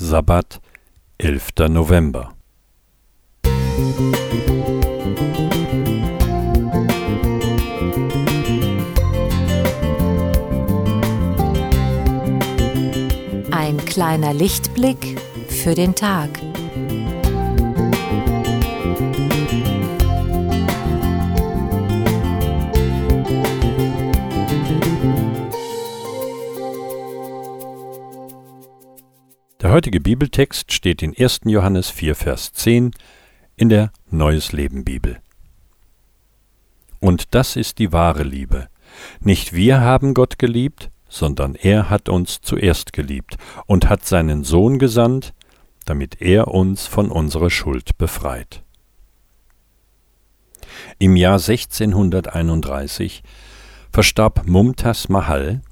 Sabbat, 11. November. Ein kleiner Lichtblick für den Tag. Der heutige Bibeltext steht in 1. Johannes 4, Vers 10 in der Neues Leben Bibel. Und das ist die wahre Liebe. Nicht wir haben Gott geliebt, sondern er hat uns zuerst geliebt und hat seinen Sohn gesandt, damit er uns von unserer Schuld befreit. Im Jahr 1631 verstarb Mumtaz Mahal,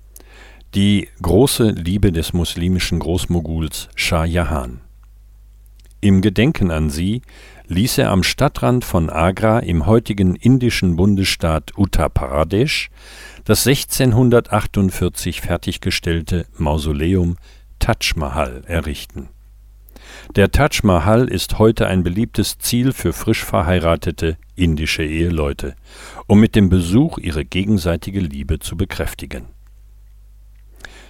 die große Liebe des muslimischen Großmoguls Shah Jahan. Im Gedenken an sie ließ er am Stadtrand von Agra im heutigen indischen Bundesstaat Uttar Pradesh das 1648 fertiggestellte Mausoleum Taj Mahal errichten. Der Taj Mahal ist heute ein beliebtes Ziel für frisch verheiratete indische Eheleute, um mit dem Besuch ihre gegenseitige Liebe zu bekräftigen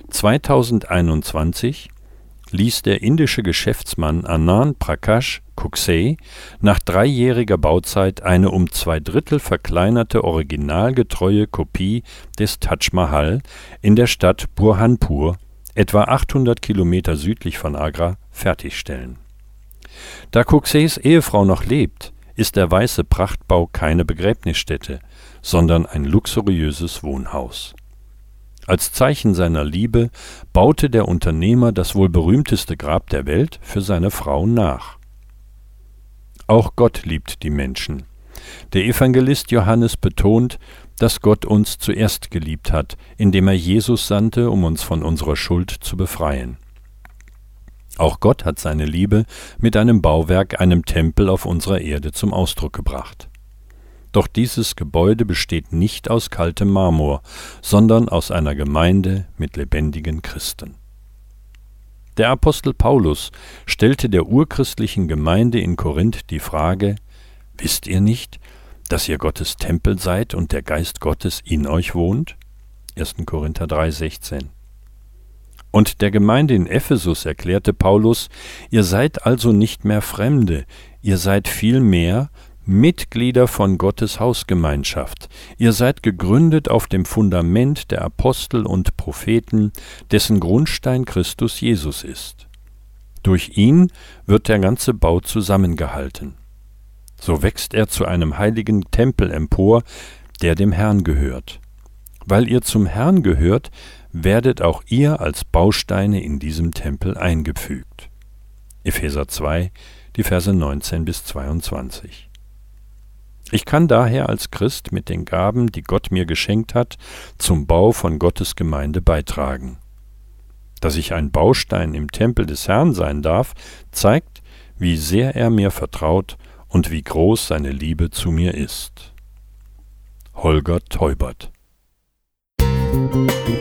2021 ließ der indische Geschäftsmann Anand Prakash Kuksey nach dreijähriger Bauzeit eine um zwei Drittel verkleinerte originalgetreue Kopie des Taj Mahal in der Stadt Burhanpur, etwa 800 Kilometer südlich von Agra, fertigstellen. Da Kukseys Ehefrau noch lebt, ist der weiße Prachtbau keine Begräbnisstätte, sondern ein luxuriöses Wohnhaus als Zeichen seiner Liebe baute der Unternehmer das wohl berühmteste Grab der Welt für seine Frau nach. Auch Gott liebt die Menschen. Der Evangelist Johannes betont, dass Gott uns zuerst geliebt hat, indem er Jesus sandte, um uns von unserer Schuld zu befreien. Auch Gott hat seine Liebe mit einem Bauwerk, einem Tempel auf unserer Erde zum Ausdruck gebracht. Doch dieses Gebäude besteht nicht aus kaltem Marmor, sondern aus einer Gemeinde mit lebendigen Christen. Der Apostel Paulus stellte der urchristlichen Gemeinde in Korinth die Frage Wisst ihr nicht, dass ihr Gottes Tempel seid und der Geist Gottes in euch wohnt? 1. Korinther 3,16 Und der Gemeinde in Ephesus erklärte Paulus, ihr seid also nicht mehr Fremde, ihr seid vielmehr Mitglieder von Gottes Hausgemeinschaft. Ihr seid gegründet auf dem Fundament der Apostel und Propheten, dessen Grundstein Christus Jesus ist. Durch ihn wird der ganze Bau zusammengehalten. So wächst er zu einem heiligen Tempel empor, der dem Herrn gehört. Weil ihr zum Herrn gehört, werdet auch ihr als Bausteine in diesem Tempel eingefügt. Epheser 2, die Verse 19 bis 22. Ich kann daher als Christ mit den Gaben, die Gott mir geschenkt hat, zum Bau von Gottes Gemeinde beitragen. Dass ich ein Baustein im Tempel des Herrn sein darf, zeigt, wie sehr er mir vertraut und wie groß seine Liebe zu mir ist. Holger Teubert Musik